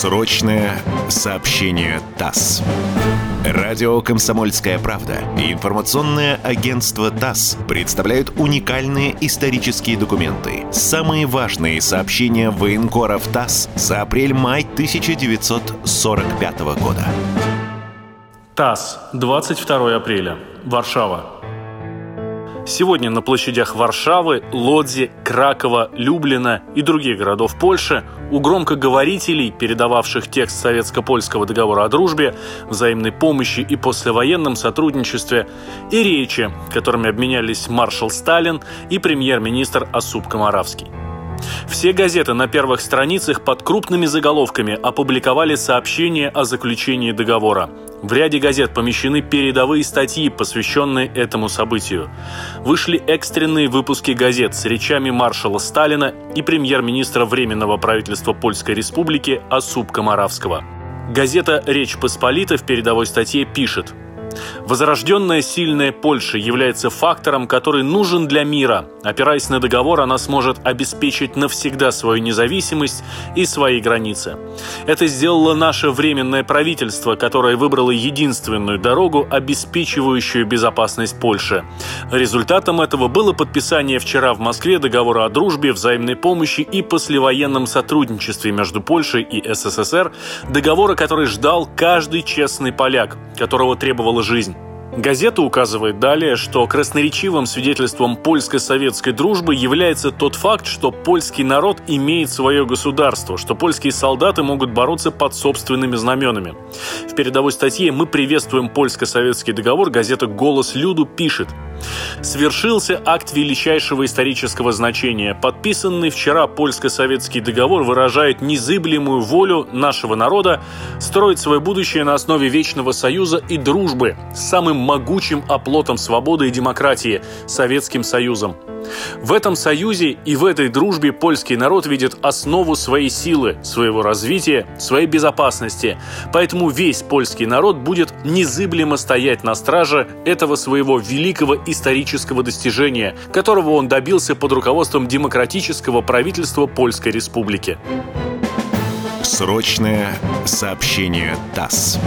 Срочное сообщение ТАСС. Радио «Комсомольская правда» и информационное агентство ТАСС представляют уникальные исторические документы. Самые важные сообщения военкоров ТАСС за апрель-май 1945 года. ТАСС, 22 апреля. Варшава. Сегодня на площадях Варшавы, Лодзи, Кракова, Люблина и других городов Польши у громкоговорителей, передававших текст советско-польского договора о дружбе, взаимной помощи и послевоенном сотрудничестве, и речи, которыми обменялись маршал Сталин и премьер-министр Осуп Комаравский. Все газеты на первых страницах под крупными заголовками опубликовали сообщение о заключении договора. В ряде газет помещены передовые статьи, посвященные этому событию. Вышли экстренные выпуски газет с речами маршала Сталина и премьер-министра Временного правительства Польской Республики Осуп Комаравского. Газета «Речь Посполита» в передовой статье пишет – Возрожденная сильная Польша является фактором, который нужен для мира. Опираясь на договор, она сможет обеспечить навсегда свою независимость и свои границы. Это сделало наше временное правительство, которое выбрало единственную дорогу, обеспечивающую безопасность Польши. Результатом этого было подписание вчера в Москве договора о дружбе, взаимной помощи и послевоенном сотрудничестве между Польшей и СССР, договора, который ждал каждый честный поляк, которого требовала жизнь. Газета указывает далее, что красноречивым свидетельством польско-советской дружбы является тот факт, что польский народ имеет свое государство, что польские солдаты могут бороться под собственными знаменами. В передовой статье «Мы приветствуем польско-советский договор» газета «Голос Люду» пишет – Свершился акт величайшего исторического значения. Подписанный вчера польско-советский договор выражает незыблемую волю нашего народа строить свое будущее на основе вечного союза и дружбы с самым могучим оплотом свободы и демократии – Советским Союзом. В этом союзе и в этой дружбе польский народ видит основу своей силы, своего развития, своей безопасности. Поэтому весь польский народ будет незыблемо стоять на страже этого своего великого исторического достижения, которого он добился под руководством демократического правительства Польской Республики. Срочное сообщение ТАСС.